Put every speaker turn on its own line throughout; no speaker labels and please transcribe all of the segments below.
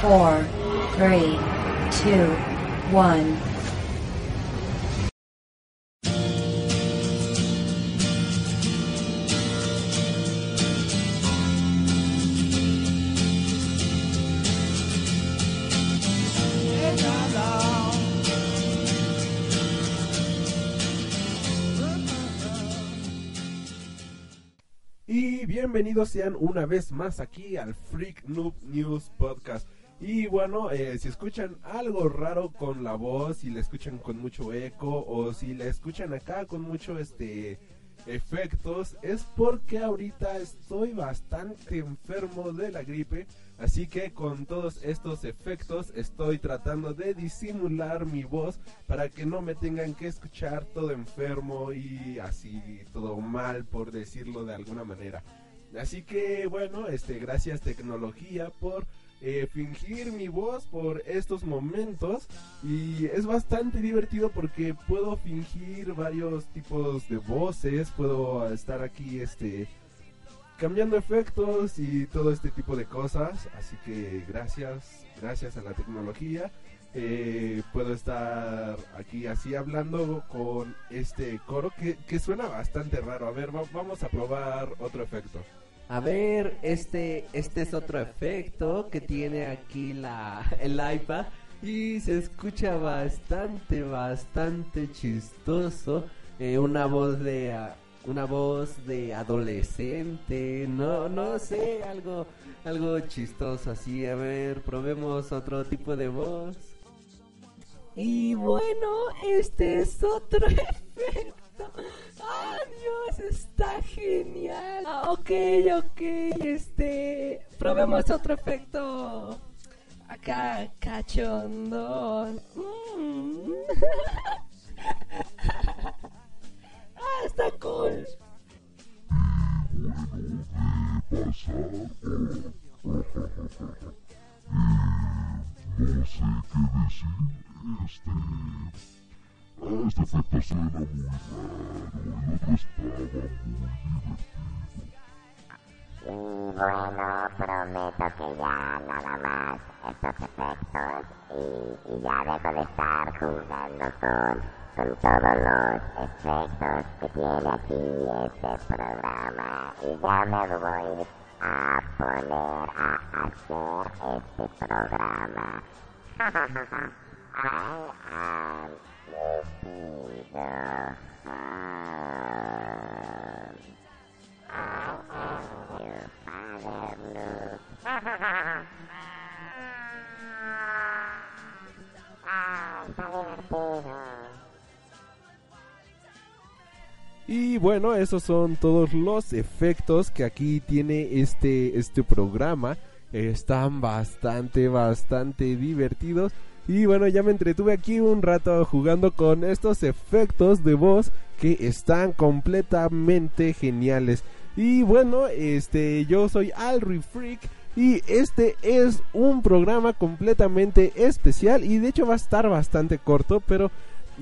4, 3, 2, 1.
Y bienvenidos sean una vez más aquí al Freak Noob News Podcast. Y bueno, eh, si escuchan algo raro con la voz, si la escuchan con mucho eco o si la escuchan acá con mucho este efectos, es porque ahorita estoy bastante enfermo de la gripe. Así que con todos estos efectos estoy tratando de disimular mi voz para que no me tengan que escuchar todo enfermo y así todo mal por decirlo de alguna manera. Así que bueno, este gracias tecnología por eh, fingir mi voz por estos momentos y es bastante divertido porque puedo fingir varios tipos de voces, puedo estar aquí este cambiando efectos y todo este tipo de cosas. Así que gracias, gracias a la tecnología. eh, puedo estar aquí así hablando con este coro que, que suena bastante raro. A ver, va- vamos a probar otro efecto.
A ver, este, este es otro efecto que tiene aquí la, el iPad y se escucha bastante, bastante chistoso. Eh, una voz de, ah, una voz de adolescente, no, no sé, algo, algo chistoso así. A ver, probemos otro tipo de voz. Y bueno, este es otro efecto. ¡Ah, Dios! Está genial. Ah, ok, ok, este. Probemos otro efecto. Acá, cachondo. Mm. ah, está cool.
No sé qué decir. Este. Este efecto muy raro. El otro muy divertido.
Y bueno, prometo que ya nada más estos efectos y, ya dejo de estar jugando con, con todos los efectos que tiene aquí este programa y ya me voy a poner a hacer este programa. I am
Y bueno, esos son todos los efectos que aquí tiene este, este programa. Están bastante, bastante divertidos. Y bueno, ya me entretuve aquí un rato jugando con estos efectos de voz que están completamente geniales. Y bueno, este, yo soy Alri Freak y este es un programa completamente especial y de hecho va a estar bastante corto, pero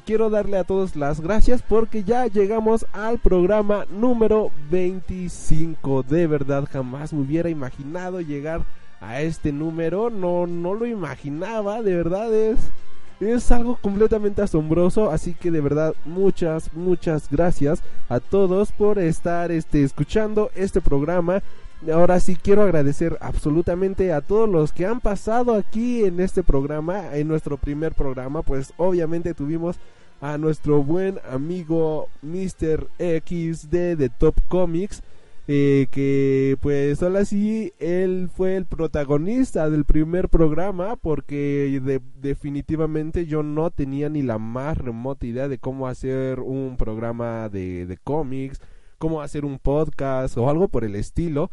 quiero darle a todos las gracias porque ya llegamos al programa número 25. De verdad, jamás me hubiera imaginado llegar a este número. No, no lo imaginaba, de verdad es, es algo completamente asombroso. Así que de verdad, muchas, muchas gracias a todos por estar este, escuchando este programa. Ahora sí quiero agradecer absolutamente a todos los que han pasado aquí en este programa, en nuestro primer programa, pues obviamente tuvimos a nuestro buen amigo Mr. X de The Top Comics, eh, que pues ahora sí, él fue el protagonista del primer programa, porque de- definitivamente yo no tenía ni la más remota idea de cómo hacer un programa de, de cómics, cómo hacer un podcast o algo por el estilo.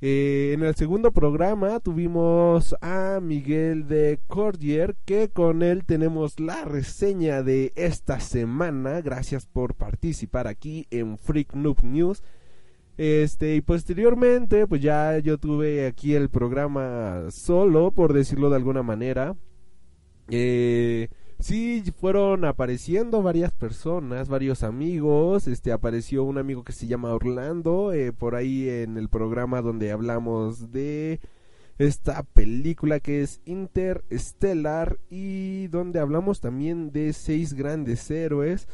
Eh, en el segundo programa tuvimos a Miguel de Cordier, que con él tenemos la reseña de esta semana. Gracias por participar aquí en Freak Noob News. Este, y posteriormente, pues ya yo tuve aquí el programa solo, por decirlo de alguna manera. Eh, sí, fueron apareciendo varias personas, varios amigos. Este, apareció un amigo que se llama Orlando, eh, por ahí en el programa donde hablamos de esta película que es Interstellar y donde hablamos también de seis grandes héroes.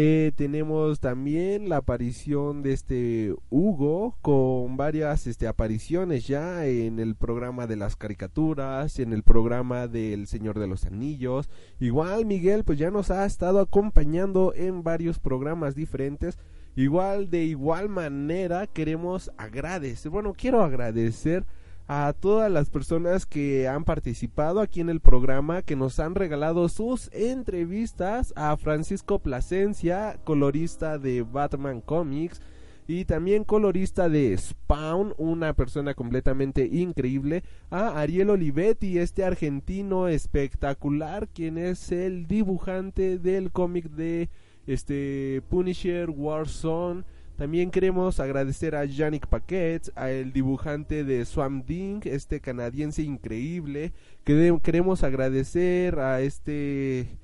Eh, tenemos también la aparición de este Hugo con varias este, apariciones ya en el programa de las caricaturas, en el programa del Señor de los Anillos. Igual Miguel pues ya nos ha estado acompañando en varios programas diferentes. Igual de igual manera queremos agradecer, bueno quiero agradecer a todas las personas que han participado aquí en el programa, que nos han regalado sus entrevistas a Francisco Plasencia, colorista de Batman Comics y también colorista de Spawn, una persona completamente increíble, a Ariel Olivetti, este argentino espectacular, quien es el dibujante del cómic de este Punisher Warzone también queremos agradecer a Yannick Paquet, a el dibujante de Swamp Ding, este canadiense increíble. Queremos agradecer a este...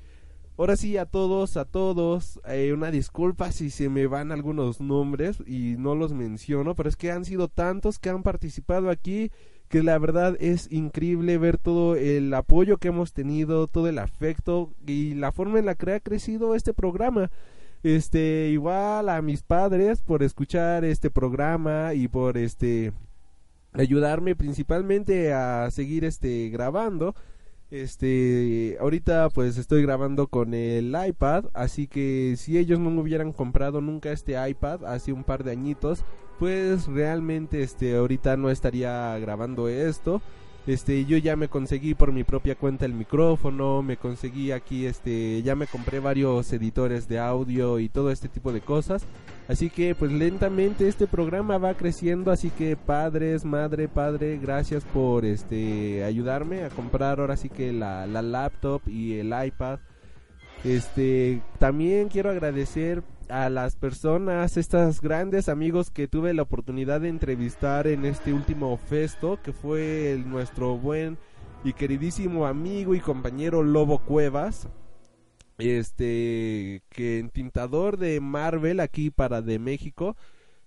Ahora sí, a todos, a todos, eh, una disculpa si se me van algunos nombres y no los menciono, pero es que han sido tantos que han participado aquí que la verdad es increíble ver todo el apoyo que hemos tenido, todo el afecto y la forma en la que ha crecido este programa. Este, igual a mis padres por escuchar este programa y por este ayudarme principalmente a seguir este grabando. Este, ahorita pues estoy grabando con el iPad, así que si ellos no me hubieran comprado nunca este iPad hace un par de añitos, pues realmente este ahorita no estaría grabando esto. Este, yo ya me conseguí por mi propia cuenta el micrófono, me conseguí aquí, este, ya me compré varios editores de audio y todo este tipo de cosas. Así que pues lentamente este programa va creciendo, así que padres, madre, padre, gracias por este ayudarme a comprar ahora sí que la, la laptop y el iPad. Este, también quiero agradecer a las personas, estos grandes amigos que tuve la oportunidad de entrevistar en este último festo, que fue nuestro buen y queridísimo amigo y compañero Lobo Cuevas, este, que entintador de Marvel aquí para de México,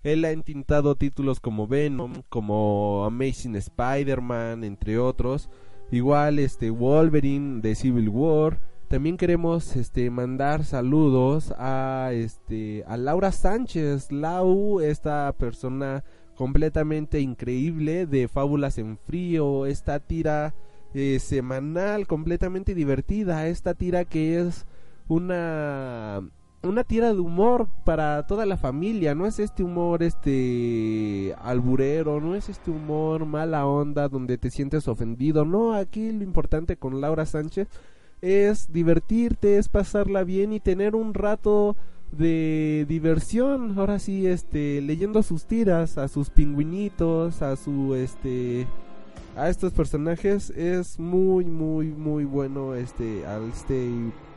él ha entintado títulos como Venom, como Amazing Spider-Man, entre otros, igual este Wolverine de Civil War, también queremos este mandar saludos a este a Laura Sánchez, Lau, esta persona completamente increíble de Fábulas en Frío, esta tira eh, semanal completamente divertida, esta tira que es una una tira de humor para toda la familia, no es este humor este alburero, no es este humor mala onda donde te sientes ofendido, no, aquí lo importante con Laura Sánchez es divertirte, es pasarla bien y tener un rato de diversión. Ahora sí, este, leyendo sus tiras, a sus pingüinitos, a su, este, a estos personajes es muy, muy, muy bueno. Este, al este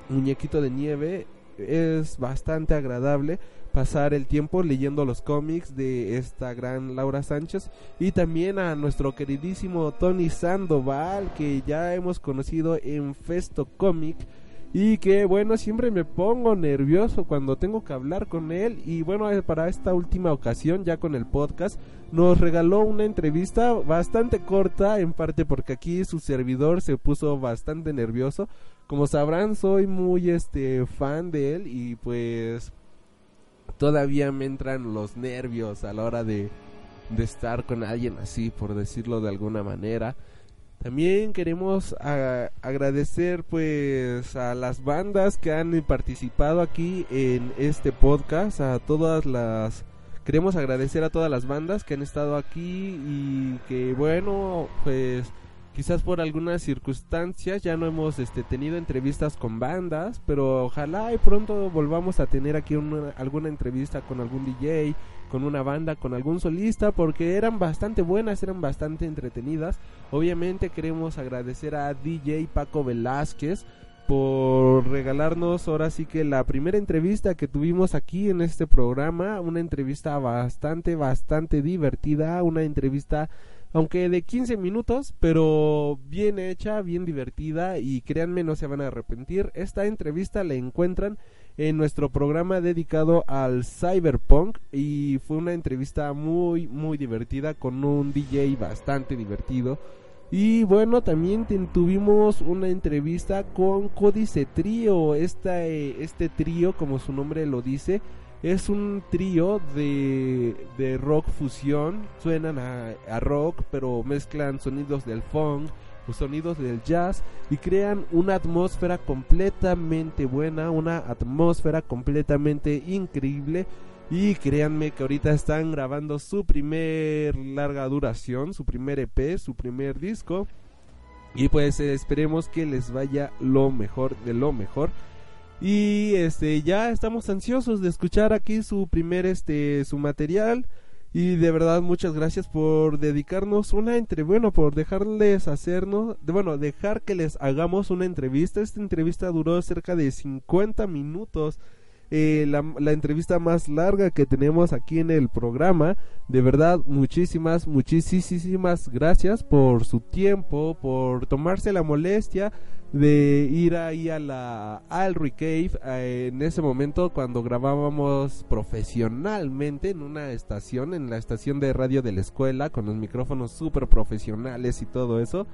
muñequito de nieve es bastante agradable pasar el tiempo leyendo los cómics de esta gran Laura Sánchez y también a nuestro queridísimo Tony Sandoval que ya hemos conocido en Festo Comic. Y que bueno siempre me pongo nervioso cuando tengo que hablar con él. Y bueno eh, para esta última ocasión ya con el podcast nos regaló una entrevista bastante corta en parte porque aquí su servidor se puso bastante nervioso como sabrán soy muy este fan de él y pues todavía me entran los nervios a la hora de, de estar con alguien así, por decirlo de alguna manera. También queremos agradecer pues a las bandas que han participado aquí en este podcast, a todas las queremos agradecer a todas las bandas que han estado aquí y que bueno, pues quizás por algunas circunstancias ya no hemos este, tenido entrevistas con bandas, pero ojalá y pronto volvamos a tener aquí una, alguna entrevista con algún DJ, con una banda, con algún solista, porque eran bastante buenas, eran bastante entretenidas. Obviamente queremos agradecer a DJ Paco Velázquez por regalarnos ahora sí que la primera entrevista que tuvimos aquí en este programa, una entrevista bastante, bastante divertida, una entrevista aunque de 15 minutos, pero bien hecha, bien divertida y créanme no se van a arrepentir. Esta entrevista la encuentran en nuestro programa dedicado al cyberpunk y fue una entrevista muy muy divertida con un DJ bastante divertido. Y bueno, también tuvimos una entrevista con Códice Trío, esta, eh, este trío como su nombre lo dice, es un trío de, de rock fusión, suenan a, a rock pero mezclan sonidos del funk, sonidos del jazz y crean una atmósfera completamente buena, una atmósfera completamente increíble. Y créanme que ahorita están grabando su primer larga duración, su primer EP, su primer disco. Y pues esperemos que les vaya lo mejor de lo mejor. Y este ya estamos ansiosos de escuchar aquí su primer este su material. Y de verdad muchas gracias por dedicarnos una entre bueno, por dejarles hacernos, de, bueno, dejar que les hagamos una entrevista. Esta entrevista duró cerca de 50 minutos. Eh, la, la, entrevista más larga que tenemos aquí en el programa. De verdad, muchísimas, muchísimas gracias por su tiempo, por tomarse la molestia de ir ahí a la al Cave eh, en ese momento cuando grabábamos profesionalmente en una estación, en la estación de radio de la escuela, con los micrófonos súper profesionales y todo eso.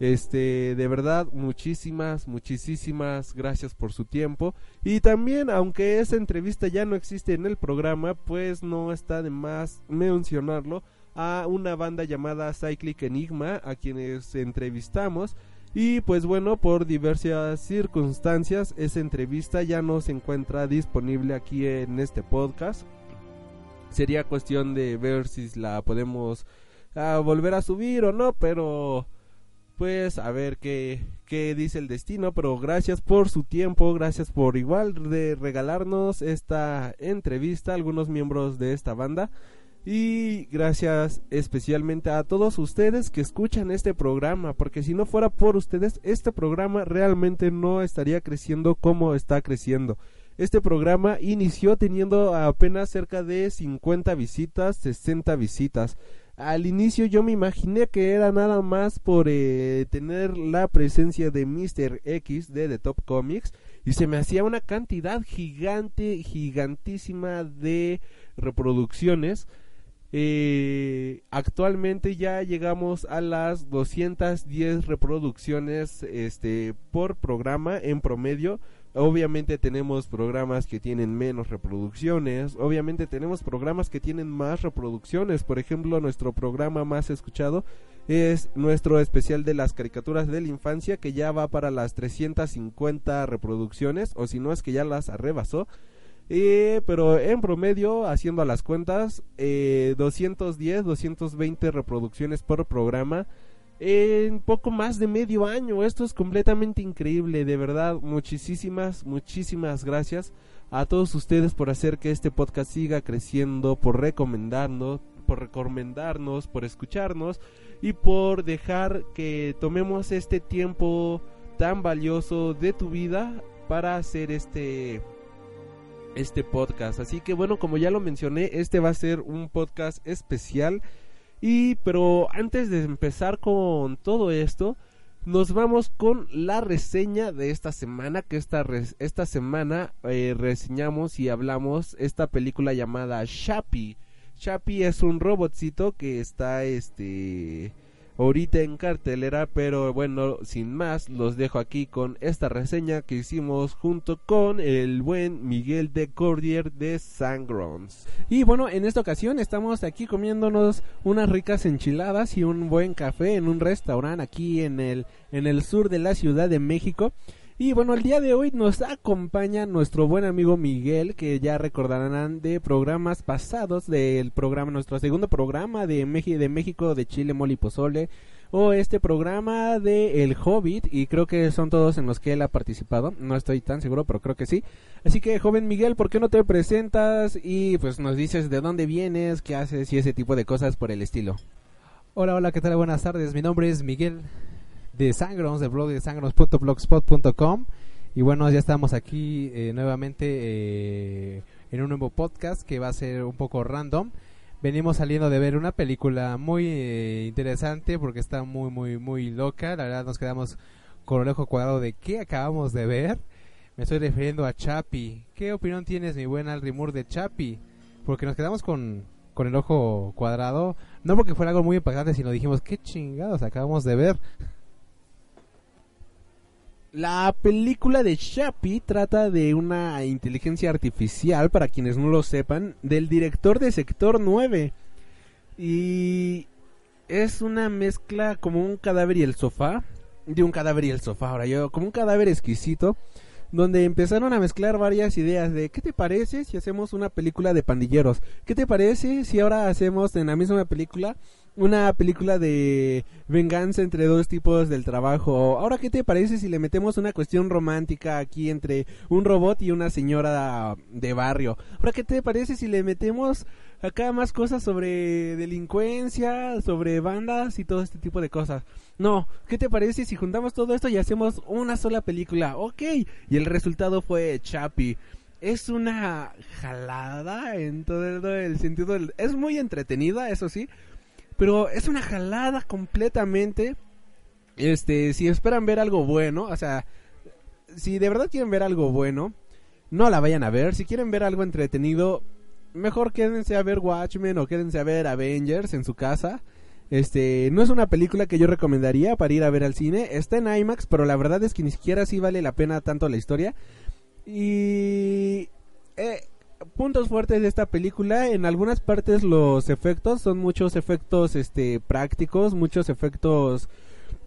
Este, de verdad, muchísimas, muchísimas gracias por su tiempo. Y también, aunque esa entrevista ya no existe en el programa, pues no está de más mencionarlo a una banda llamada Cyclic Enigma, a quienes entrevistamos. Y pues bueno, por diversas circunstancias, esa entrevista ya no se encuentra disponible aquí en este podcast. Sería cuestión de ver si la podemos ah, volver a subir o no, pero pues a ver qué, qué dice el destino, pero gracias por su tiempo, gracias por igual de regalarnos esta entrevista a algunos miembros de esta banda y gracias especialmente a todos ustedes que escuchan este programa, porque si no fuera por ustedes, este programa realmente no estaría creciendo como está creciendo. Este programa inició teniendo apenas cerca de 50 visitas, 60 visitas al inicio yo me imaginé que era nada más por eh, tener la presencia de Mr. X de The Top Comics y se me hacía una cantidad gigante, gigantísima de reproducciones. Eh, actualmente ya llegamos a las 210 reproducciones este, por programa en promedio Obviamente tenemos programas que tienen menos reproducciones, obviamente tenemos programas que tienen más reproducciones, por ejemplo nuestro programa más escuchado es nuestro especial de las caricaturas de la infancia que ya va para las 350 reproducciones o si no es que ya las arrebasó. Eh, pero en promedio, haciendo las cuentas, eh, 210, 220 reproducciones por programa en poco más de medio año. Esto es completamente increíble, de verdad. Muchísimas, muchísimas gracias a todos ustedes por hacer que este podcast siga creciendo, por recomendarnos, por recomendarnos, por escucharnos y por dejar que tomemos este tiempo tan valioso de tu vida para hacer este este podcast. Así que bueno, como ya lo mencioné, este va a ser un podcast especial y pero antes de empezar con todo esto, nos vamos con la reseña de esta semana, que esta, esta semana eh, reseñamos y hablamos esta película llamada Shappy. Shappy es un robotcito que está este ahorita en cartelera, pero bueno, sin más, los dejo aquí con esta reseña que hicimos junto con el buen Miguel de Cordier de Sangrons.
Y bueno, en esta ocasión estamos aquí comiéndonos unas ricas enchiladas y un buen café en un restaurante aquí en el en el sur de la Ciudad de México. Y bueno, el día de hoy nos acompaña nuestro buen amigo Miguel, que ya recordarán de programas pasados del programa, nuestro segundo programa de, de México, de Chile, Moli Pozole.
o este programa de El Hobbit y creo que son todos en los que él ha participado. No estoy tan seguro, pero creo que sí. Así que, joven Miguel, ¿por qué no te presentas y pues nos dices de dónde vienes, qué haces y ese tipo de cosas por el estilo?
Hola, hola, ¿qué tal? Buenas tardes. Mi nombre es Miguel de Sangrons, del blog de sangrons.blogspot.com. Y bueno, ya estamos aquí eh, nuevamente eh, en un nuevo podcast que va a ser un poco random. Venimos saliendo de ver una película muy eh, interesante porque está muy, muy, muy loca. La verdad nos quedamos con el ojo cuadrado de qué acabamos de ver. Me estoy refiriendo a Chapi. ¿Qué opinión tienes, mi buen Alrimur, de Chapi? Porque nos quedamos con, con el ojo cuadrado. No porque fuera algo muy impactante, sino dijimos, qué chingados acabamos de ver.
La película de Chappie trata de una inteligencia artificial, para quienes no lo sepan, del director de Sector 9. Y es una mezcla como un cadáver y el sofá. De un cadáver y el sofá, ahora yo, como un cadáver exquisito. Donde empezaron a mezclar varias ideas de ¿qué te parece si hacemos una película de pandilleros? ¿Qué te parece si ahora hacemos en la misma película una película de venganza entre dos tipos del trabajo. Ahora, ¿qué te parece si le metemos una cuestión romántica aquí entre un robot y una señora de barrio? Ahora, ¿qué te parece si le metemos acá más cosas sobre delincuencia, sobre bandas y todo este tipo de cosas? No, ¿qué te parece si juntamos todo esto y hacemos una sola película? Ok, y el resultado fue Chappie es una jalada en todo el, sentido es muy entretenida eso sí pero es una jalada completamente. Este, si esperan ver algo bueno, o sea, si de verdad quieren ver algo bueno, no la vayan a ver. Si quieren ver algo entretenido, mejor quédense a ver Watchmen o quédense a ver Avengers en su casa. Este, no es una película que yo recomendaría para ir a ver al cine. Está en IMAX, pero la verdad es que ni siquiera sí vale la pena tanto la historia. Y eh, puntos fuertes de esta película, en algunas partes los efectos son muchos efectos este prácticos, muchos efectos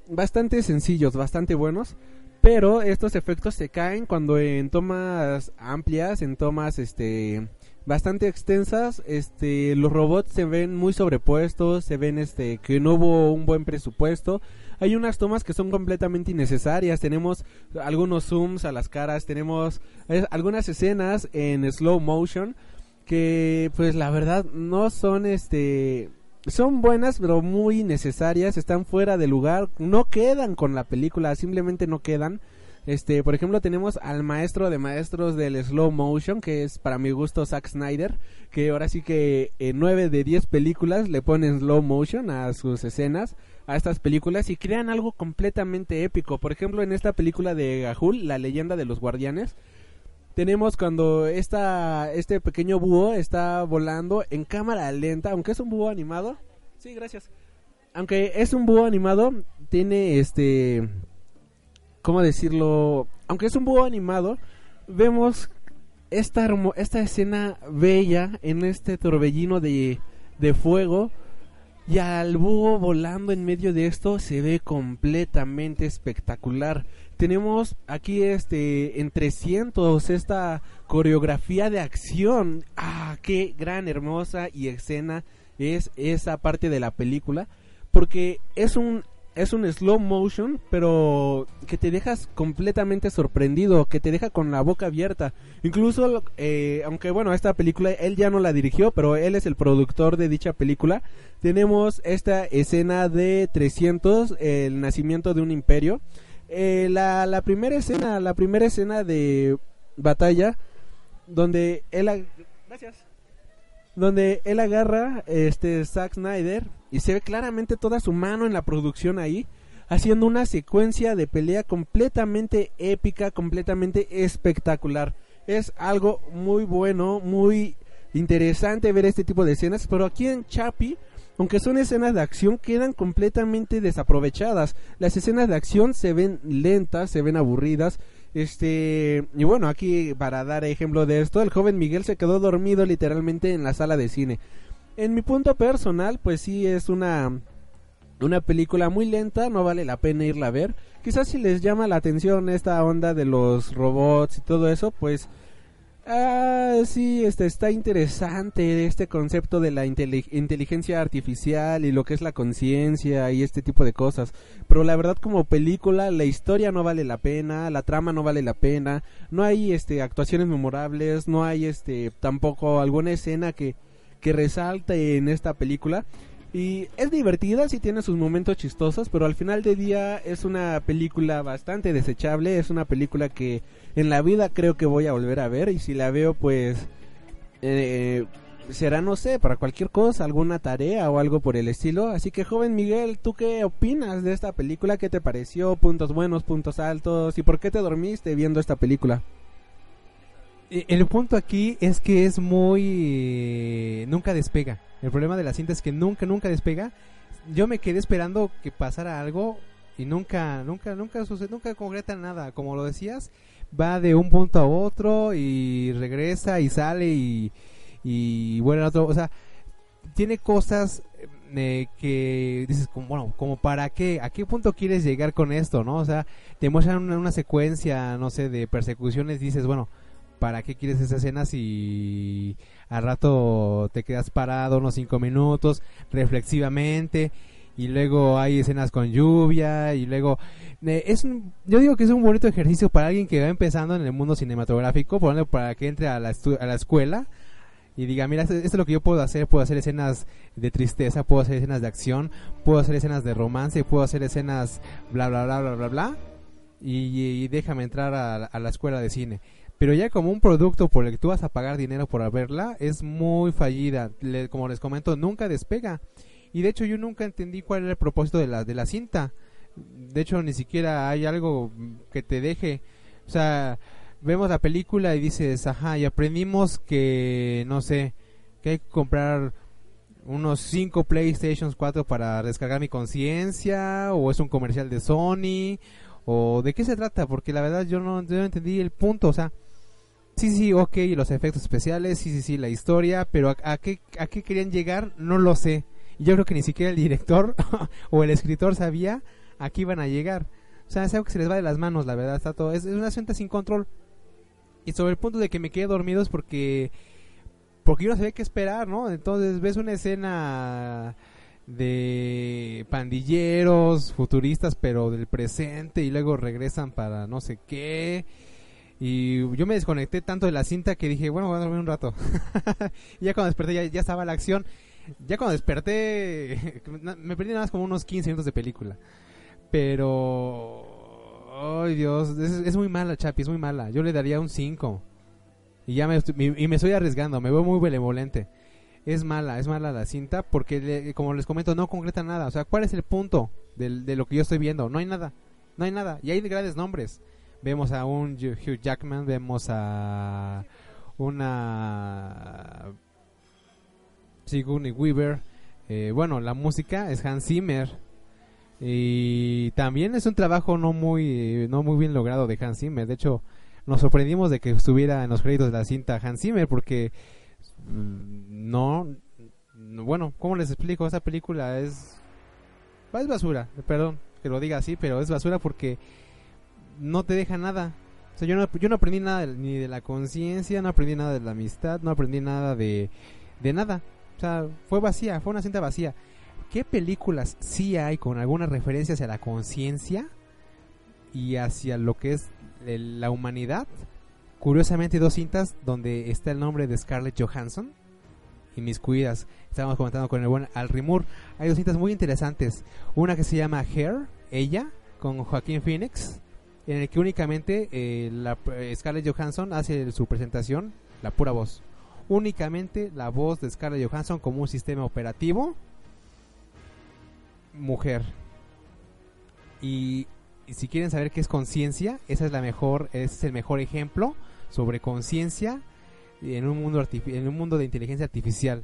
bastante sencillos, bastante buenos, pero estos efectos se caen cuando en tomas amplias, en tomas este bastante extensas, este los robots se ven muy sobrepuestos, se ven este que no hubo un buen presupuesto hay unas tomas que son completamente innecesarias. Tenemos algunos zooms a las caras, tenemos algunas escenas en slow motion que pues la verdad no son este son buenas pero muy necesarias, están fuera de lugar, no quedan con la película, simplemente no quedan. Este, por ejemplo, tenemos al maestro de maestros del slow motion, que es para mi gusto Zack Snyder, que ahora sí que en 9 de 10 películas le ponen slow motion a sus escenas a estas películas y crean algo completamente épico. Por ejemplo, en esta película de Gahul, La leyenda de los guardianes, tenemos cuando esta, este pequeño búho está volando en cámara lenta, aunque es un búho animado. Sí, gracias. Aunque es un búho animado, tiene este... ¿Cómo decirlo? Aunque es un búho animado, vemos esta, esta escena bella en este torbellino de, de fuego y al búho volando en medio de esto se ve completamente espectacular. Tenemos aquí este en 300 esta coreografía de acción. Ah, qué gran, hermosa y escena es esa parte de la película. Porque es un es un slow motion, pero que te dejas completamente sorprendido, que te deja con la boca abierta. Incluso, eh, aunque bueno, esta película él ya no la dirigió, pero él es el productor de dicha película. Tenemos esta escena de 300, el nacimiento de un imperio. Eh, la, la primera escena, la primera escena de batalla, donde él... Gracias donde él agarra este Zack Snyder y se ve claramente toda su mano en la producción ahí haciendo una secuencia de pelea completamente épica, completamente espectacular. Es algo muy bueno, muy interesante ver este tipo de escenas, pero aquí en Chapi, aunque son escenas de acción, quedan completamente desaprovechadas. Las escenas de acción se ven lentas, se ven aburridas, este, y bueno, aquí para dar ejemplo de esto, el joven Miguel se quedó dormido literalmente en la sala de cine. En mi punto personal, pues sí es una una película muy lenta, no vale la pena irla a ver. Quizás si les llama la atención esta onda de los robots y todo eso, pues
Ah, sí, este está interesante este concepto de la inteli- inteligencia artificial y lo que es la conciencia y este tipo de cosas. Pero la verdad como película la historia no vale la pena, la trama no vale la pena, no hay este actuaciones memorables, no hay este tampoco alguna escena que que resalte en esta película. Y es divertida, sí tiene sus momentos chistosos, pero al final del día es una película bastante desechable, es una película que en la vida creo que voy a volver a ver y si la veo pues eh, será no sé, para cualquier cosa, alguna tarea o algo por el estilo. Así que joven Miguel, ¿tú qué opinas de esta película? ¿Qué te pareció? ¿Puntos buenos, puntos altos? ¿Y por qué te dormiste viendo esta película?
Eh, El punto aquí es que es muy... eh, nunca despega. El problema de la cinta es que nunca, nunca despega. Yo me quedé esperando que pasara algo y nunca, nunca, nunca sucede, nunca concreta nada. Como lo decías, va de un punto a otro y regresa y sale y, y vuelve a otro. O sea, tiene cosas eh, que dices, como, bueno, como para qué, a qué punto quieres llegar con esto, ¿no? O sea, te muestran una, una secuencia, no sé, de persecuciones, dices, bueno, ¿para qué quieres esas escenas si al rato te quedas parado unos cinco minutos reflexivamente y luego hay escenas con lluvia y luego eh, es un- yo digo que es un bonito ejercicio para alguien que va empezando en el mundo cinematográfico por ejemplo, para que entre a la, estu- a la escuela y diga, mira, esto, es lo que yo puedo hacer, puedo hacer escenas de tristeza, puedo hacer escenas de acción, puedo hacer escenas de romance, puedo hacer escenas bla bla bla bla bla bla y, déjame entrar a, la- a la escuela de cine. Pero ya como un producto por el que tú vas a pagar dinero por verla, es muy fallida. Le- como les comento, nunca despega. Y de hecho yo nunca entendí cuál era el propósito de la, de la cinta. De hecho ni siquiera hay algo que te deje. O sea, vemos la película y dices, ajá, y aprendimos que, no sé, que hay que comprar unos 5 PlayStation 4 para descargar mi conciencia, o es un comercial de Sony, o de qué se trata, porque la verdad yo no, entendí el punto, o sea, sí, sí, ok, los efectos especiales, sí, sí, sí, la historia, pero a, qué, a qué querían llegar, no lo sé. Yo creo que ni siquiera el director o el escritor sabía a qué iban a llegar. O sea, es algo que se les va de las manos, la verdad, está todo, es, es una cinta sin control. Y sobre el punto de que me quedé dormido es porque porque yo no sabía qué esperar, ¿no? Entonces ves una escena de pandilleros futuristas pero del presente y luego regresan para no sé qué. Y yo me desconecté tanto de la cinta que dije bueno voy a dormir un rato ya cuando desperté ya, estaba la acción. Ya cuando desperté me perdí nada más como unos 15 minutos de película. Pero ay Dios es, muy mala Chapi es muy mala. Yo le daría un 5 y ya me- y me estoy arriesgando me veo muy benevolente es mala, es mala la cinta porque le- como les comento no concreta nada, o sea, ¿cuál es el punto de lo que yo estoy viendo? No hay nada, no hay nada, y hay grandes nombres. Vemos a un Hugh Jackman, vemos a una Sigourney Weaver, eh, bueno, la música es Hans Zimmer. Y también es un trabajo no muy no muy bien logrado de Hans Zimmer, de hecho nos sorprendimos de que estuviera en los créditos de la cinta Hans Zimmer porque no, no, bueno, ¿cómo les explico? Esa película es es basura, perdón que lo diga así, pero es basura porque no te deja nada. O sea, yo no, yo no aprendí nada ni de la conciencia, no aprendí nada de la amistad, no aprendí nada de, de nada. O sea, fue vacía, fue una cinta vacía. ¿Qué películas sí hay con alguna referencia hacia la conciencia y hacia lo que es la humanidad? Curiosamente, dos cintas donde está el nombre de Scarlett Johansson y mis cuidas. Estábamos comentando con el buen Al Rimur. Hay dos cintas muy interesantes. Una que se llama Hair, ella, con Joaquín Phoenix, en el que únicamente eh, la, eh, Scarlett Johansson hace su presentación, la pura voz. Únicamente la voz de Scarlett Johansson como un sistema operativo. Mujer. Y, y si quieren saber qué es conciencia, esa es la mejor, ese es el mejor ejemplo sobre conciencia en un mundo en un mundo de inteligencia artificial.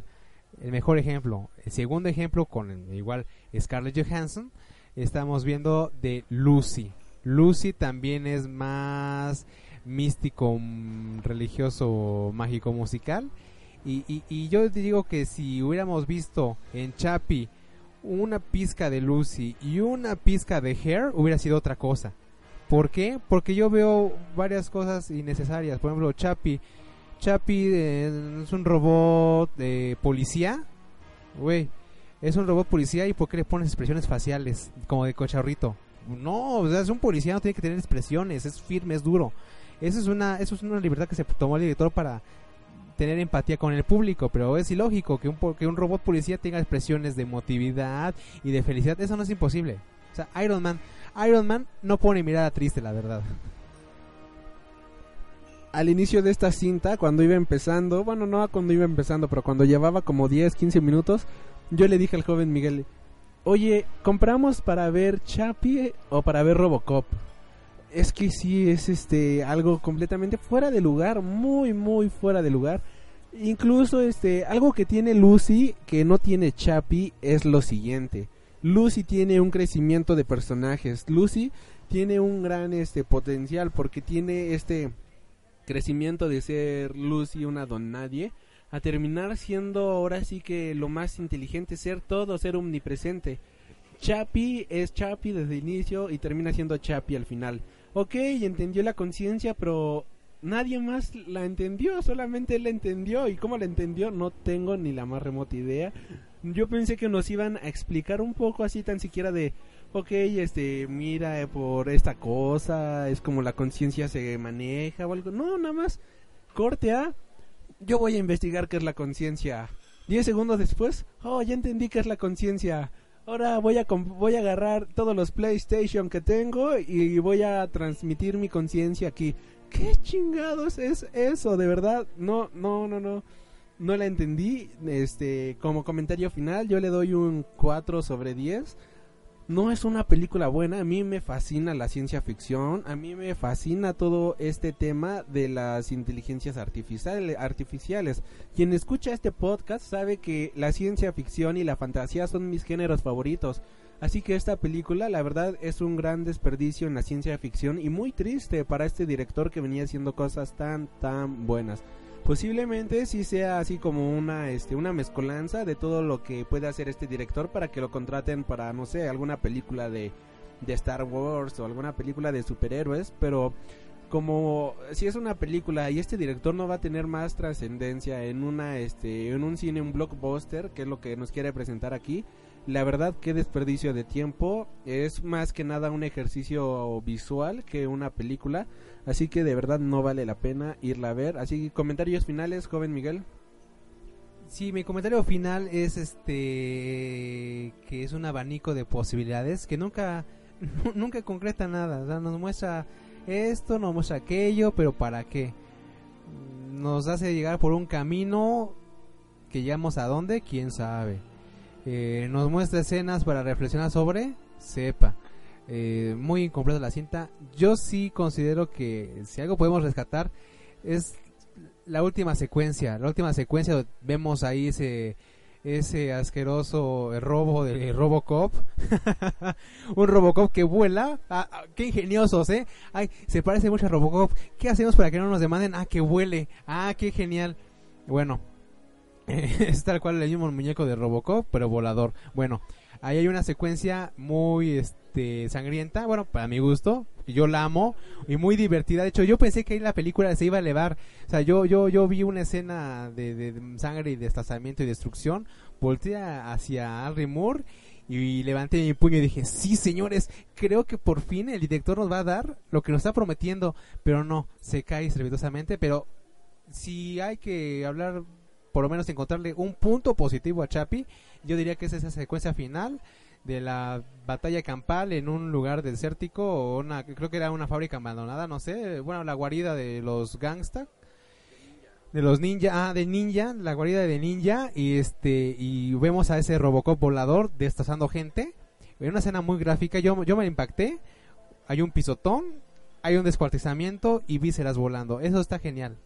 El mejor ejemplo. El segundo ejemplo con igual Scarlett Johansson estamos viendo de Lucy. Lucy también es más místico, mm, religioso, mágico, musical. Y, y, y yo digo que si hubiéramos visto en Chapi una pizca de Lucy y una pizca de Hair, hubiera sido otra cosa. ¿Por qué? Porque yo veo varias cosas innecesarias. Por ejemplo, Chapi. Chapi eh, es un robot de policía. Güey, es un robot policía y ¿por qué le pones expresiones faciales como de cocharrito? No, o sea, es un policía, no tiene que tener expresiones, es firme, es duro. Eso es una, eso es una libertad que se tomó el director para tener empatía con el público, pero es ilógico que un, que un robot policía tenga expresiones de emotividad y de felicidad, eso no es imposible. O sea, Iron Man, Iron Man no pone mirada triste, la verdad.
al inicio de esta cinta, cuando iba empezando, bueno, no cuando iba empezando, pero cuando llevaba como 10, 15 minutos, yo le dije al joven Miguel, oye, ¿compramos para ver Chapi o para ver Robocop? Es que sí, es este algo completamente fuera de lugar, muy, muy fuera de lugar. Incluso este, algo que tiene Lucy que no tiene Chapi es lo siguiente. Lucy tiene un crecimiento de personajes. Lucy tiene un gran este potencial porque tiene este crecimiento de ser Lucy una don nadie a terminar siendo ahora sí que lo más inteligente, ser todo, ser omnipresente. Chapi es Chapi desde el inicio y termina siendo Chapi al final. Ok, entendió la conciencia, pero nadie más la entendió, solamente él la entendió. ¿Y cómo la entendió? No tengo ni la más remota idea. Yo pensé que nos iban a explicar un poco así tan siquiera de, ok, este, mira, eh, por esta cosa, es como la conciencia se maneja o algo. No, nada más, corte A, yo voy a investigar qué es la conciencia. Diez segundos después, oh, ya entendí qué es la conciencia. Ahora voy a voy a agarrar todos los PlayStation que tengo y voy a transmitir mi conciencia aquí. ¿Qué chingados es eso? De verdad, no, no, no, no. No la entendí. Este, como comentario final, yo le doy un 4 sobre 10. No es una película buena, a mí me fascina la ciencia ficción, a mí me fascina todo este tema de las inteligencias artificiales. artificiales. Quien escucha este podcast sabe que la ciencia ficción y la fantasía son mis géneros favoritos. Así que esta película, la verdad, es un gran desperdicio en la ciencia ficción y muy triste para este director que venía haciendo cosas tan, tan buenas. Posiblemente sí sea así como una, este, una mezcolanza de todo lo que puede hacer este director para que lo contraten para, no sé, alguna película de, de Star Wars o alguna película de superhéroes, pero como si es una película y este director no va a tener más trascendencia en una este en un cine un blockbuster que es lo que nos quiere presentar aquí la verdad qué desperdicio de tiempo. Es más que nada un ejercicio visual que una película. Así que de verdad no vale la pena irla a ver. Así que comentarios finales joven Miguel.
Sí, mi comentario final es este que es un abanico de posibilidades que nunca nunca concreta nada, o sea, nos muestra esto, nos muestra aquello, pero ¿para qué? Nos hace llegar por un camino que llegamos a dónde, quién sabe. Eh, nos muestra escenas para reflexionar sobre, sepa. Eh, muy incompleta la cinta. Yo sí considero que si algo podemos rescatar es la última secuencia. La última secuencia vemos ahí ese ese asqueroso robo de Robocop. un Robocop que vuela. Ah, ah, qué ingeniosos, ¿eh? Ay, se parece mucho a Robocop. ¿Qué hacemos para que no nos demanden? Ah, que vuele. Ah, qué genial. Bueno, es tal cual el mismo muñeco de Robocop, pero volador. Bueno, ahí hay una secuencia muy este sangrienta, bueno, para mi gusto, yo la amo y muy divertida. De hecho, yo pensé que ahí la película se iba a elevar. O sea, yo yo yo vi una escena de, sangre y destazamiento y destrucción, volteé hacia Henry Moore y levanté mi puño y dije, sí señores, creo que por fin el director nos va a dar lo que nos está prometiendo, pero no, se cae estrepitosamente, pero si hay que hablar por lo menos encontrarle un punto positivo a Chapi, yo diría que es esa secuencia final de la batalla campal en un lugar desértico o una creo que era una fábrica abandonada, no sé, bueno, la guarida de los gangsta de los ninja, ah, de ninja, la guarida de ninja y este y vemos a ese Robocop volador destazando gente. En una escena muy gráfica, yo yo me impacté. Hay un pisotón, hay un descuartizamiento y vísceras volando. Eso está genial.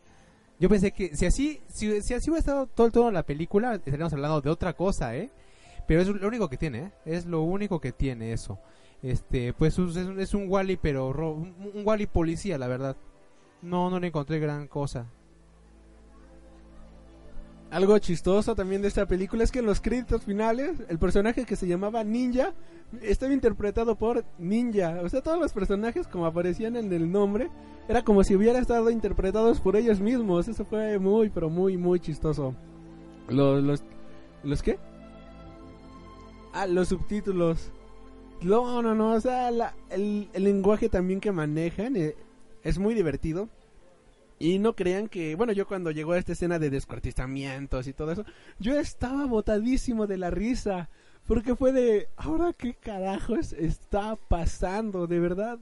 Yo pensé que si así, si, si así hubiera estado todo el tono de la película, estaríamos hablando de otra cosa, ¿eh? Pero es lo único que tiene, ¿eh? Es lo único que tiene eso. Este, pues es, un- es un Wally, pero ro- un, un Wally policía, la verdad. No, no le encontré gran cosa.
Algo chistoso también de esta película es que en los créditos finales el personaje que se llamaba Ninja estaba interpretado por Ninja. O sea, todos los personajes como aparecían en el nombre era como si hubieran estado interpretados por ellos mismos. Eso fue muy, pero muy, muy chistoso. Los, los, ¿los qué? Ah, los subtítulos. No, no, no, o sea, la- el, el lenguaje también que manejan eh, es muy divertido. Y no crean que, bueno, yo cuando llegó a esta escena de descuartizamientos y todo eso, yo estaba botadísimo de la risa. Porque fue de, ahora qué carajos está pasando, de verdad.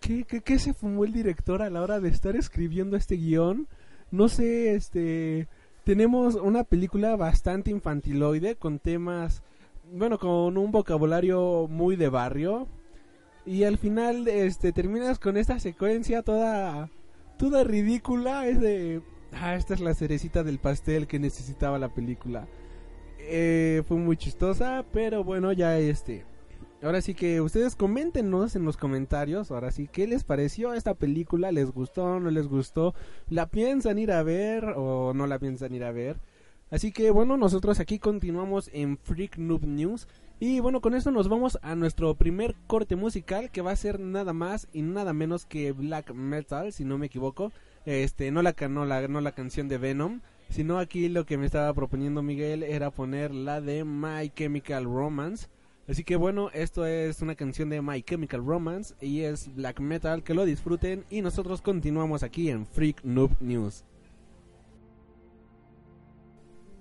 ¿Qué, qué, qué se fumó el director a la hora de estar escribiendo este guion? No sé, este... Tenemos una película bastante infantiloide con temas, bueno, con un vocabulario muy de barrio. Y al final, este, terminas con esta secuencia toda toda ridícula es de ah esta es la cerecita del pastel que necesitaba la película Eh, fue muy chistosa pero bueno ya este ahora sí que ustedes coméntenos en los comentarios ahora sí qué les pareció esta película les gustó no les gustó la piensan ir a ver o no la piensan ir a ver así que bueno nosotros aquí continuamos en Freak Noob News y bueno, con esto nos vamos a nuestro primer corte musical que va a ser nada más y nada menos que black metal, si no me equivoco. Este, no la no la no la canción de Venom, sino aquí lo que me estaba proponiendo Miguel era poner la de My Chemical Romance. Así que bueno, esto es una canción de My Chemical Romance y es black metal, que lo disfruten y nosotros continuamos aquí en Freak Noob News.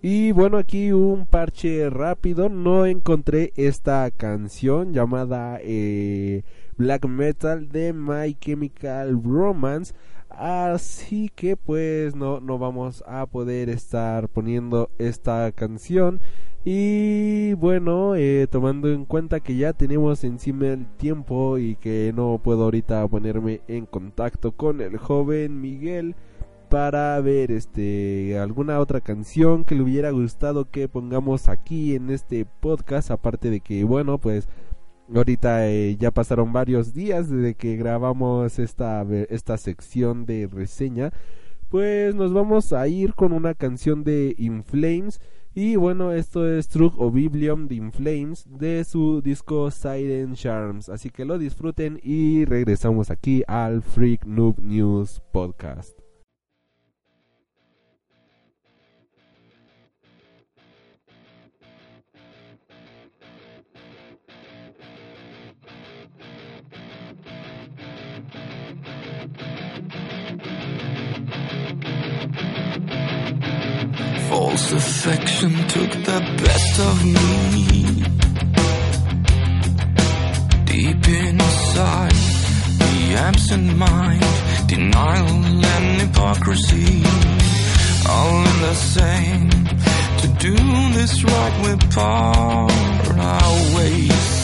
Y bueno, aquí un parche rápido. No encontré esta canción llamada eh, Black Metal de My Chemical Romance. Así que pues no, no vamos a poder estar poniendo esta canción. Y bueno, eh, tomando en cuenta que ya tenemos encima el tiempo y que no puedo ahorita ponerme en contacto con el joven Miguel para ver este alguna otra canción que le hubiera gustado que pongamos aquí en este podcast aparte de que bueno pues ahorita eh, ya pasaron varios días desde que grabamos esta esta sección de reseña pues nos vamos a ir con una canción de In Flames. Y bueno esto es True Oblivion de In Flames de su disco Siren Charms. Así que lo disfruten y regresamos aquí al Freak Noob News Podcast
affection took the best of me. Deep inside, the absent mind, denial and hypocrisy, all in the same. To do this right, we part our ways.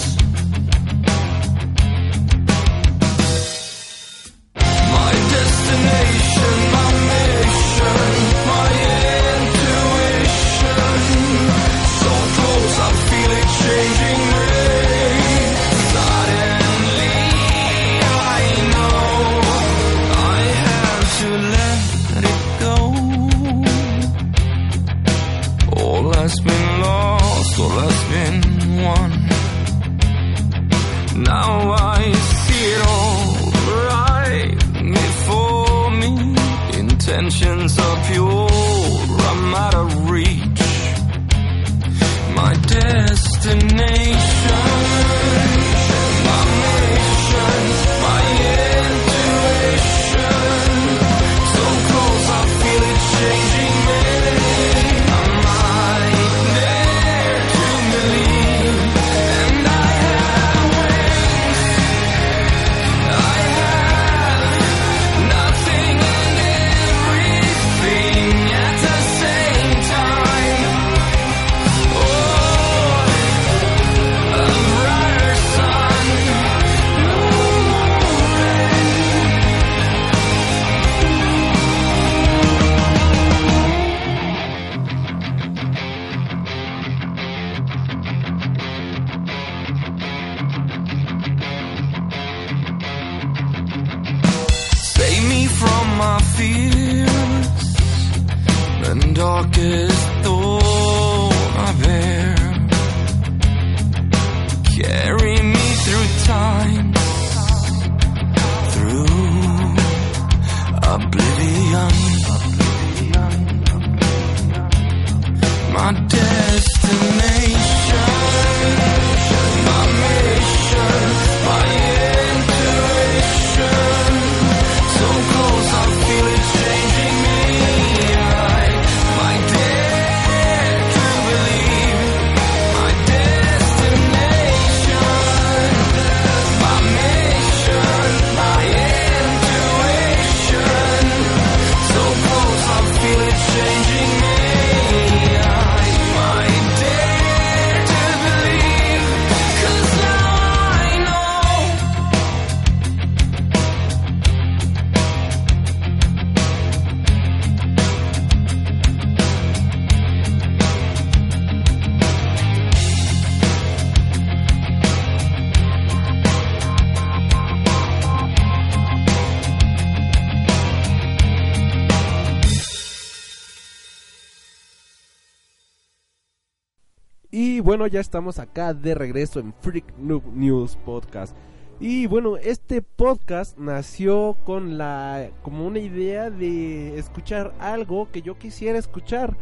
Bueno, ya estamos acá de regreso en Freak News Podcast. Y bueno, este podcast nació con la como una idea de escuchar algo que yo quisiera escuchar.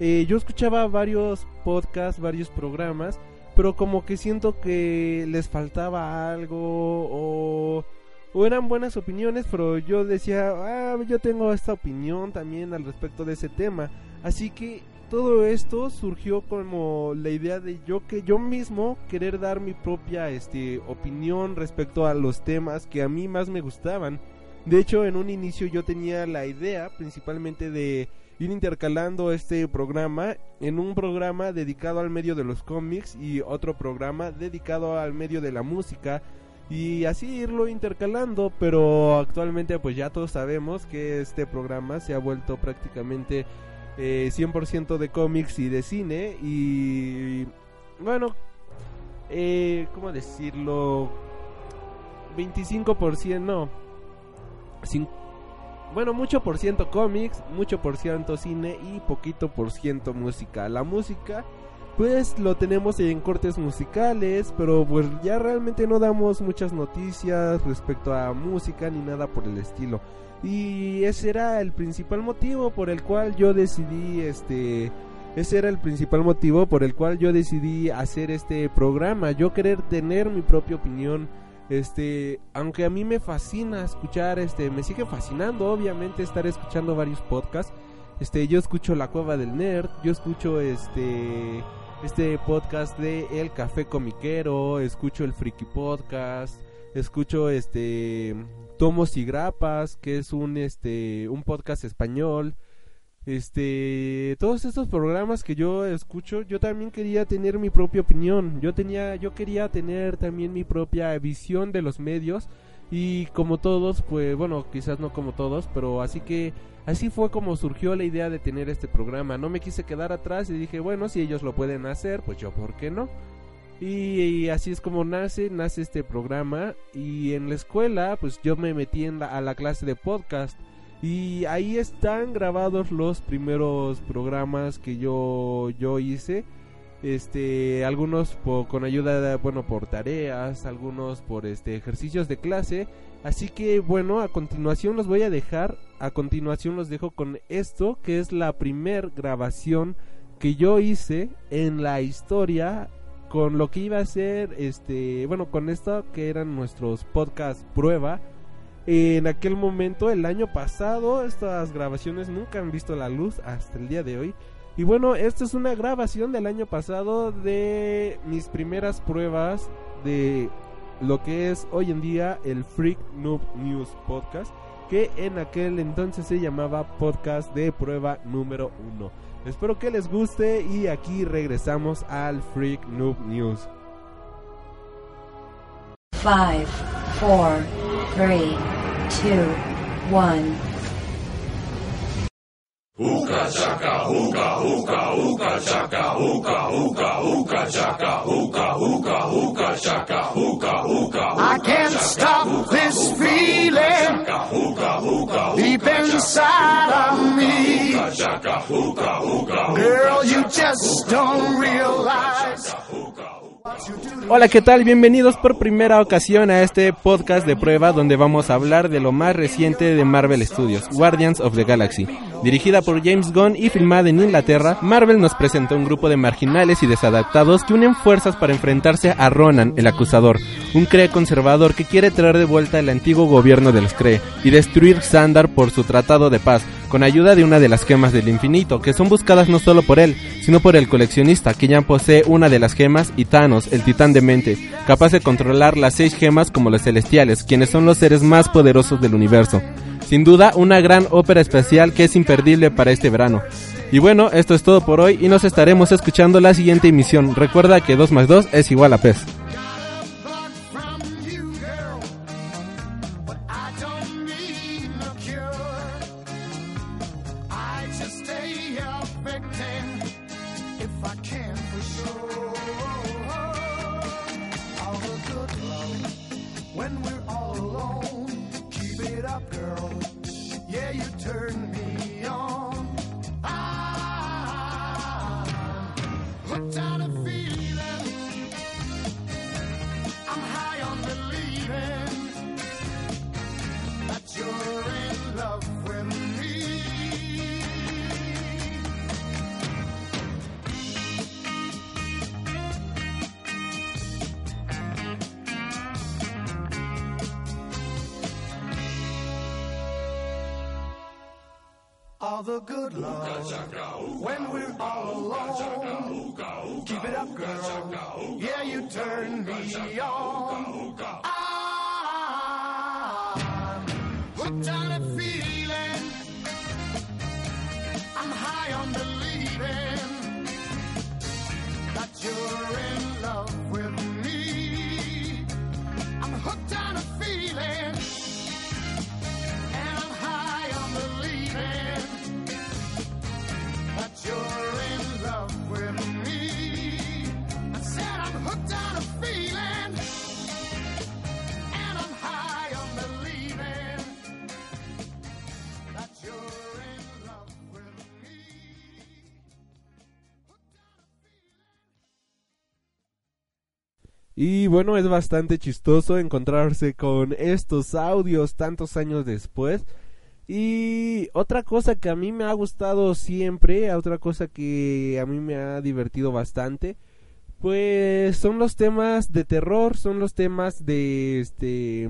Eh, yo escuchaba varios podcasts, varios programas, pero como que siento que les faltaba algo o, o eran buenas opiniones, pero yo decía, ah, yo tengo esta opinión también al respecto de ese tema. Así que todo esto surgió como la idea de yo que yo mismo querer dar mi propia este opinión respecto a los temas que a mí más me gustaban. De hecho, en un inicio yo tenía la idea principalmente de ir intercalando este programa en un programa dedicado al medio de los cómics y otro programa dedicado al medio de la música y así irlo intercalando, pero actualmente pues ya todos sabemos que este programa se ha vuelto prácticamente eh, 100% de cómics y de cine y bueno, eh, ¿cómo decirlo? 25% no. Bueno, mucho por ciento cómics, mucho por ciento cine y poquito por ciento música. La música pues lo tenemos en cortes musicales, pero pues ya realmente no damos muchas noticias respecto a música ni nada por el estilo. Y ese era el principal motivo por el cual yo decidí este ese era el principal motivo por el cual yo decidí hacer este programa, yo querer tener mi propia opinión este, aunque a mí me fascina escuchar, este, me sigue fascinando, obviamente, estar escuchando varios podcasts. Este, yo escucho La Cueva del Nerd, yo escucho este, este podcast de El Café Comiquero, escucho el Friki Podcast, escucho este, Tomos y Grapas, que es un, este, un podcast español. Este, todos estos programas que yo escucho, yo también quería tener mi propia opinión. Yo tenía, yo quería tener también mi propia visión de los medios y como todos, pues bueno, quizás no como todos, pero así que así fue como surgió la idea de tener este programa. No me quise quedar atrás y dije, bueno, si ellos lo pueden hacer, pues yo, ¿por qué no? Y, así es como nace, nace este programa y en la escuela, pues yo me metí en la- a la clase de podcast. Y ahí están grabados los primeros programas que yo, yo hice. Este, algunos con ayuda, de- bueno, por tareas, algunos por este ejercicios de clase. Así que bueno, a continuación los voy a dejar, a continuación los dejo con esto, que es la primer grabación que yo hice en la historia con lo que iba a ser, este, bueno, con esto que eran nuestros podcast prueba en aquel momento, el año pasado, estas grabaciones nunca han visto la luz hasta el día de hoy. Y bueno, esta es una grabación del año pasado de mis primeras pruebas de lo que es hoy en día el Freak Noob News Podcast, que en aquel entonces se llamaba Podcast de Prueba número 1. Espero que les guste y aquí regresamos al Freak Noob News.
Hookah chaka, hookah, hookah, hookah chaka, hookah, hookah, hookah chaka, hookah, hookah, hookah chaka, hookah, hookah.
I can't stop this feeling deep inside of me. Girl, you just don't realize.
Hola, ¿qué tal? Bienvenidos por primera ocasión a este podcast de prueba donde vamos a hablar de lo más reciente de Marvel Studios, Guardians of the Galaxy. Dirigida por James Gunn y filmada en Inglaterra, Marvel nos presentó un grupo de marginales y desadaptados que unen fuerzas para enfrentarse a Ronan, el acusador, un Kree conservador que quiere traer de vuelta el antiguo gobierno de los Kree y destruir Xandar por su tratado de paz, con ayuda de una de las gemas del infinito, que son buscadas no solo por él, sino por el coleccionista, que ya posee una de las gemas, y Thanos, el titán de mente, capaz de controlar las seis gemas como los celestiales, quienes son los seres más poderosos del universo. Sin duda, una gran ópera especial que es imperdible para este verano. Y bueno, esto es todo por hoy y nos estaremos escuchando la siguiente emisión. Recuerda que 2 más 2 es igual a PES.
All the good love when we're all alone. Keep it up, girl. Yeah, you turn me on. I'm hooked on a
Y bueno, es bastante chistoso encontrarse con estos audios tantos años después. Y otra cosa que a mí me ha gustado siempre, otra cosa que a mí me ha divertido bastante, pues son los temas de terror, son los temas de este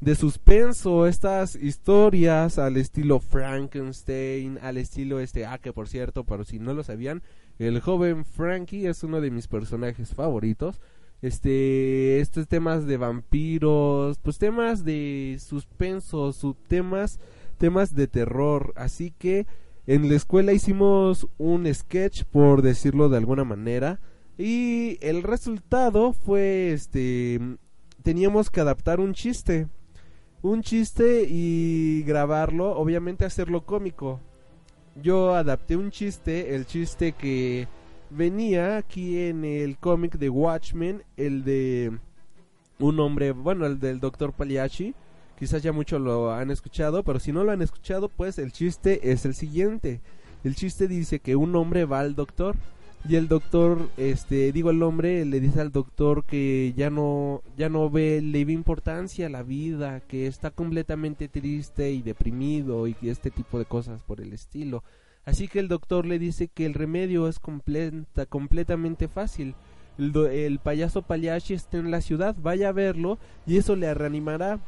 de suspenso, estas historias al estilo Frankenstein, al estilo este, ah que por cierto, pero si no lo sabían, el joven Frankie es uno de mis personajes favoritos este estos temas de vampiros pues temas de suspenso su temas temas de terror. Así que en la escuela hicimos un sketch por decirlo de alguna manera y el resultado fue este teníamos que adaptar un chiste un chiste y grabarlo obviamente hacerlo cómico. Yo adapté un chiste el chiste que venía aquí en el cómic de Watchmen, el de un hombre, bueno, el del Dr. Pagliacci. Quizás ya muchos lo han escuchado, pero si no lo han escuchado, pues el chiste es el siguiente. El chiste dice que un hombre va al doctor y el doctor, este, digo el hombre le dice al doctor que ya no, ya no ve, le ve importancia a la vida, que está completamente triste y deprimido y este tipo de cosas por el estilo. Así que el doctor le dice que el remedio es completa, completamente fácil. El, payaso Pagliacci está en la ciudad, vaya a verlo y eso le reanimará.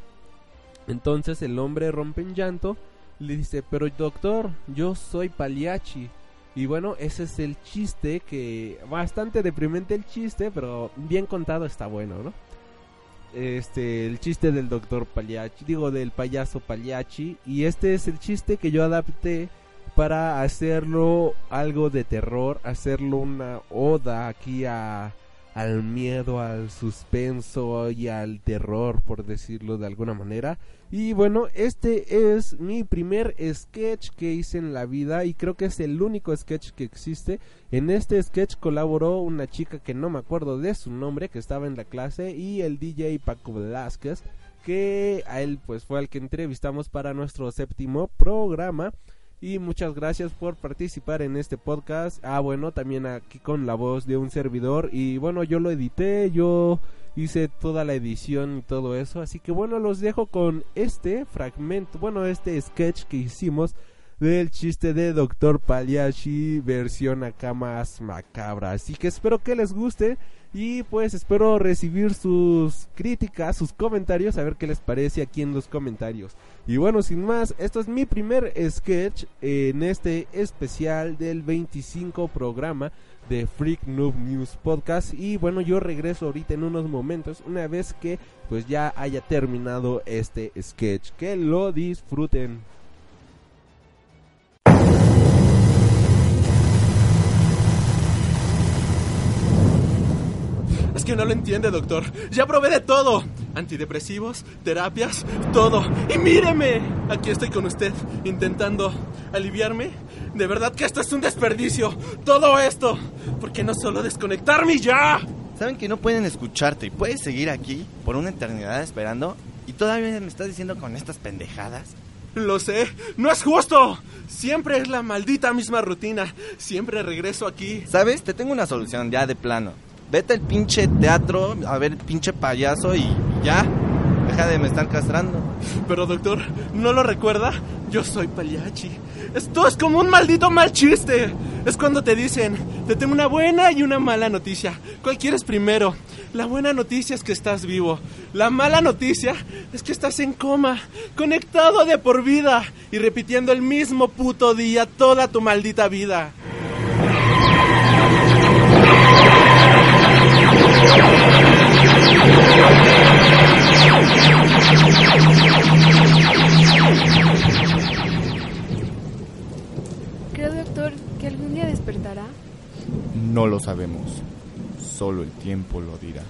Entonces el hombre rompe en llanto, le dice, pero doctor, yo soy Pagliacci. Y bueno, ese es el chiste que bastante deprimente el chiste, pero bien contado está bueno, ¿no? Este, el chiste del doctor Pagliacci, digo del payaso Pagliacci, y este es el chiste que yo adapté para hacerlo algo de terror, hacerlo una oda aquí a al miedo, al suspenso y al terror, por decirlo de alguna manera. Y bueno, este es mi primer sketch que hice en la vida y creo que es el único sketch que existe. En este sketch colaboró una chica que no me acuerdo de su nombre, que estaba en la clase, y el DJ Paco Velázquez, que a él pues fue al que entrevistamos para nuestro séptimo programa. Y muchas gracias por participar en este podcast. Ah, bueno, también aquí con la voz de un servidor. Y bueno, yo lo edité, yo hice toda la edición y todo eso. Así que bueno, los dejo con este fragmento, bueno, este sketch que hicimos del chiste de Doctor Pagliacci versión acá más macabra. Así que espero que les guste y pues espero recibir sus críticas, sus comentarios, a ver qué les parece aquí en los comentarios. Y bueno, sin más, esto es mi primer sketch en este especial del 25 programa de Freak Noob News Podcast. Y bueno yo regreso ahorita en unos momentos una vez que pues ya haya terminado este sketch. Que lo disfruten
Es que no lo entiende, doctor. Ya probé de todo. Antidepresivos, terapias, todo. Y míreme. Aquí estoy con usted, intentando aliviarme. De verdad que esto es un desperdicio. Todo esto. ¿Por qué no solo desconectarme ya?
Saben que no pueden escucharte y puedes seguir aquí por una eternidad esperando y todavía me estás diciendo con estas pendejadas.
Lo sé, no es justo. Siempre es la maldita misma rutina. Siempre regreso aquí.
¿Sabes? Te tengo una solución ya de plano. Vete al pinche teatro a ver el pinche payaso y ya. Deja de me estar castrando.
Pero doctor, ¿no lo recuerda? Yo soy Pagliacci. Esto es como un maldito mal chiste. Es cuando te dicen, te tengo una buena y una mala noticia. ¿Cuál quieres primero? La buena noticia es que estás vivo. La mala noticia es que estás en coma, conectado de por vida y repitiendo el mismo puto día toda tu maldita vida.
Sabemos. Solo el tiempo lo dirá.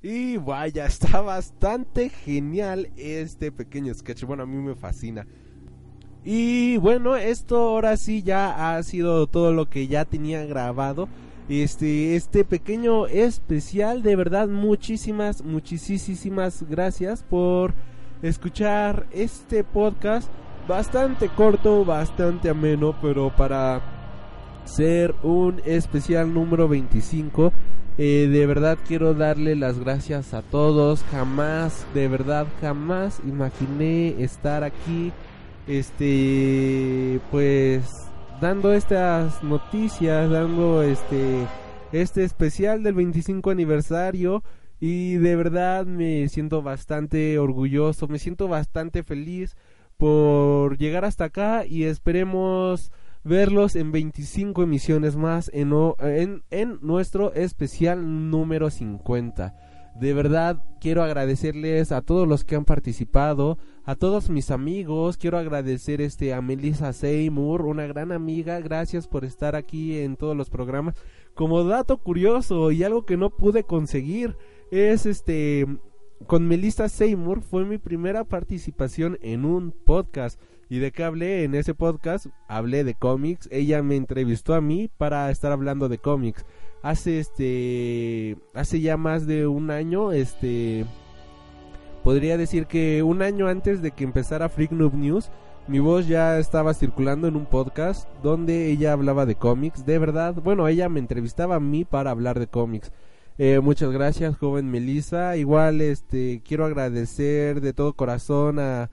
Y vaya, está bastante genial este pequeño sketch. Bueno, a mí me fascina. Y bueno, esto ahora sí ya ha sido todo lo que ya tenía grabado. Este, este pequeño especial, de verdad, muchísimas, muchísimas gracias por escuchar este podcast. Bastante corto, bastante ameno, pero para ser un especial número 25. Eh, de verdad quiero darle las gracias a todos. Jamás, de verdad, jamás imaginé estar aquí. Este, pues, dando estas noticias, dando este, este especial del 25 aniversario. Y de verdad me siento bastante orgulloso, me siento bastante feliz por llegar hasta acá y esperemos verlos en 25 emisiones más en, nuestro especial número 50. De verdad quiero agradecerles a todos los que han participado, a todos mis amigos, quiero agradecer este a Melissa Seymour, una gran amiga, gracias por estar aquí en todos los programas. Como dato curioso y algo que no pude conseguir es este con Melissa Seymour fue mi primera participación en un podcast. ¿Y de qué hablé en ese podcast? Hablé de cómics. Ella me entrevistó a mí para estar hablando de cómics. Hace este. Hace ya más de un año. Este. Podría decir que un año antes de que empezara Freak Noob News. Mi voz ya estaba circulando en un podcast donde ella hablaba de cómics. De verdad, bueno, ella me entrevistaba a mí para hablar de cómics. Eh, muchas gracias, joven Melissa. Igual, este, quiero agradecer de todo corazón a,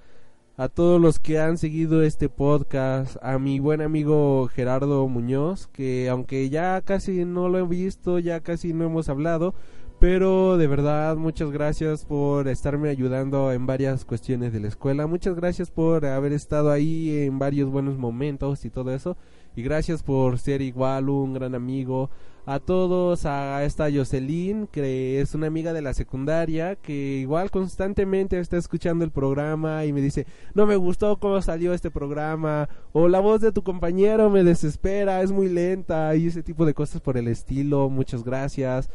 a todos los que han seguido este podcast, a mi buen amigo Gerardo Muñoz, que aunque ya casi no lo he visto, ya casi no hemos hablado, pero de verdad muchas gracias por estarme ayudando en varias cuestiones de la escuela, muchas gracias por haber estado ahí en varios buenos momentos y todo eso, y gracias por ser igual un gran amigo. A todos, a esta Jocelyn, que es una amiga de la secundaria, que igual constantemente está escuchando el programa y me dice, no me gustó cómo salió este programa, o la voz de tu compañero me desespera, es muy lenta, y ese tipo de cosas por el estilo, muchas gracias.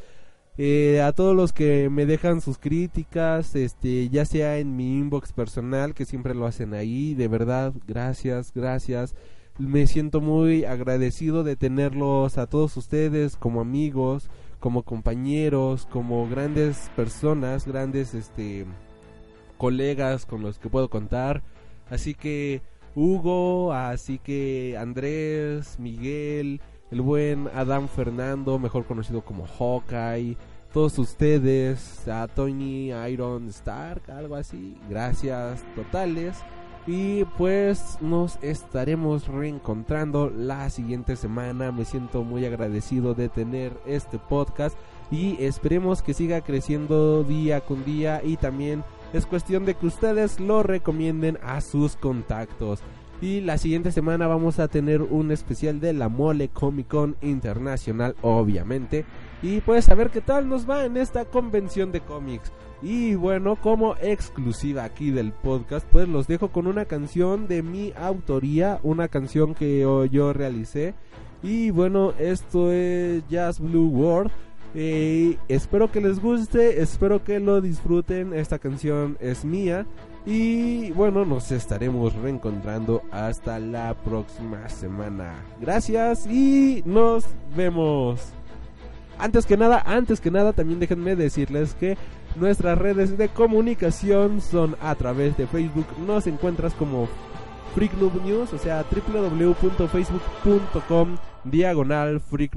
Eh, a todos los que me dejan sus críticas, este, ya sea en mi inbox personal, que siempre lo hacen ahí, de verdad, gracias, gracias me siento muy agradecido de tenerlos a todos ustedes como amigos, como compañeros, como grandes personas, grandes este colegas con los que puedo contar. Así que Hugo, así que Andrés, Miguel, el buen Adam Fernando, mejor conocido como Hawkeye, todos ustedes, a Tony Iron Stark, algo así, gracias totales. Y pues nos estaremos reencontrando la siguiente semana. Me siento muy agradecido de tener este podcast y esperemos que siga creciendo día con día y también es cuestión de que ustedes lo recomienden a sus contactos. Y la siguiente semana vamos a tener un especial de la Mole Comic Con Internacional, obviamente. Y pues a ver qué tal nos va en esta convención de cómics. Y bueno, como exclusiva aquí del podcast, pues los dejo con una canción de mi autoría, una canción que yo, yo realicé. Y bueno, esto es Jazz Blue World. Eh, espero que les guste, espero que lo disfruten. Esta canción es mía. Y bueno, nos estaremos reencontrando hasta la próxima semana. Gracias y nos vemos. Antes que nada, antes que nada, también déjenme decirles que nuestras redes de comunicación son a través de Facebook. Nos encuentras como Freak News, o sea, www.facebook.com diagonal Freak.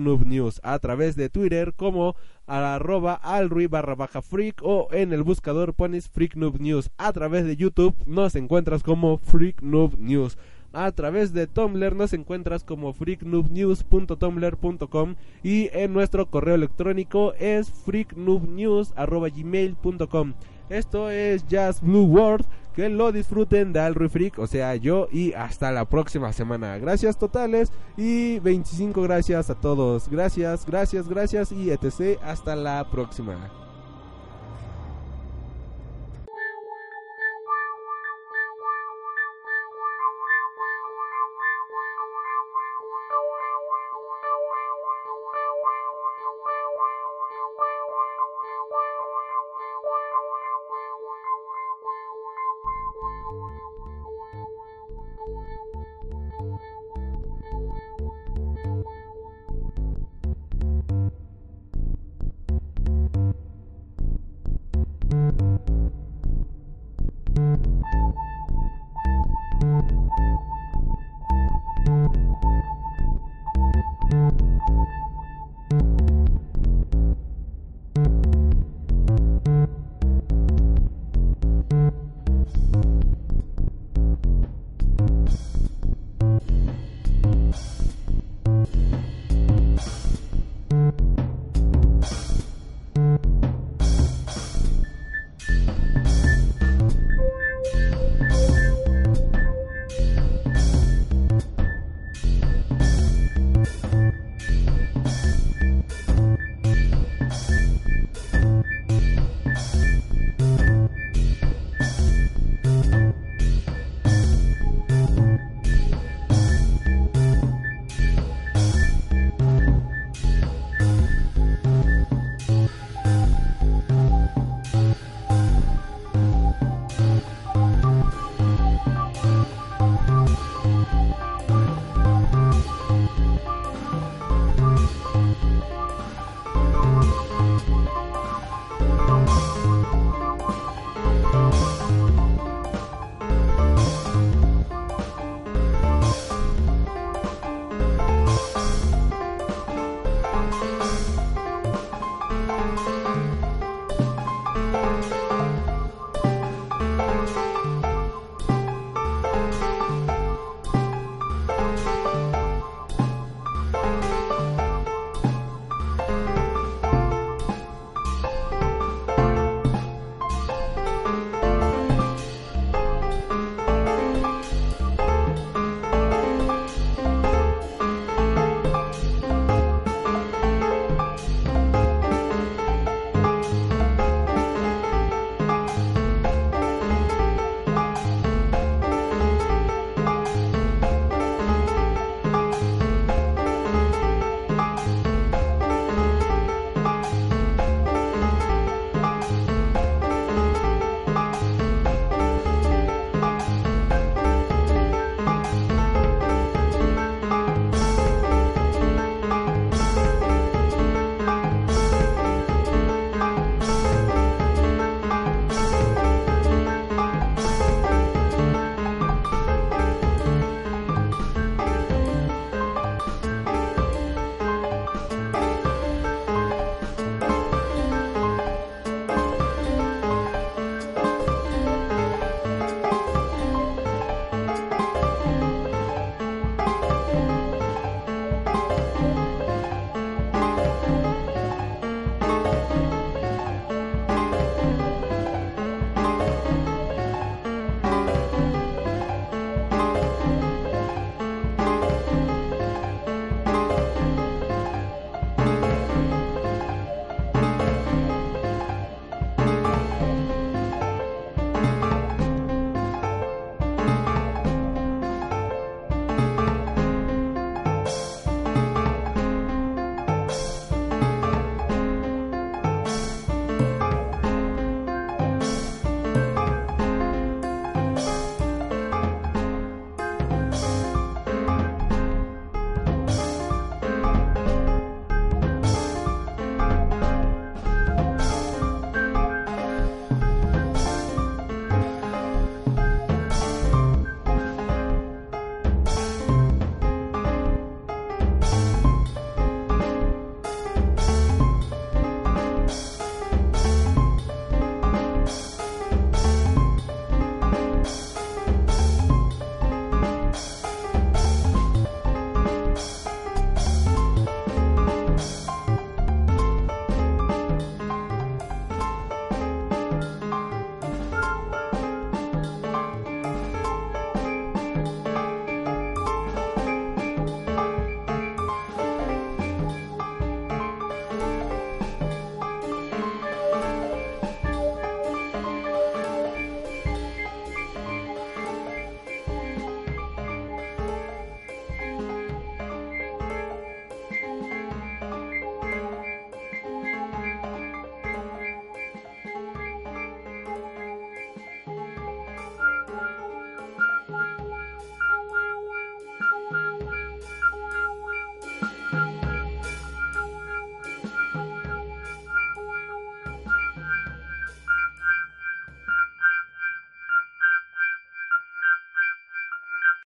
A través de Twitter como arroba alrui barra baja freak o en el buscador pones Freak News. A través de YouTube nos encuentras como Freak News. A través de Tumblr nos encuentras como freaknoobnews.tumblr.com y en nuestro correo electrónico es freaknoobnews.gmail.com. Esto es Jazz Blue World. Que lo disfruten de Alroy Freak, o sea, yo. Y hasta la próxima semana. Gracias totales y 25 gracias a todos. Gracias, gracias, gracias y etc. Hasta la próxima.
You.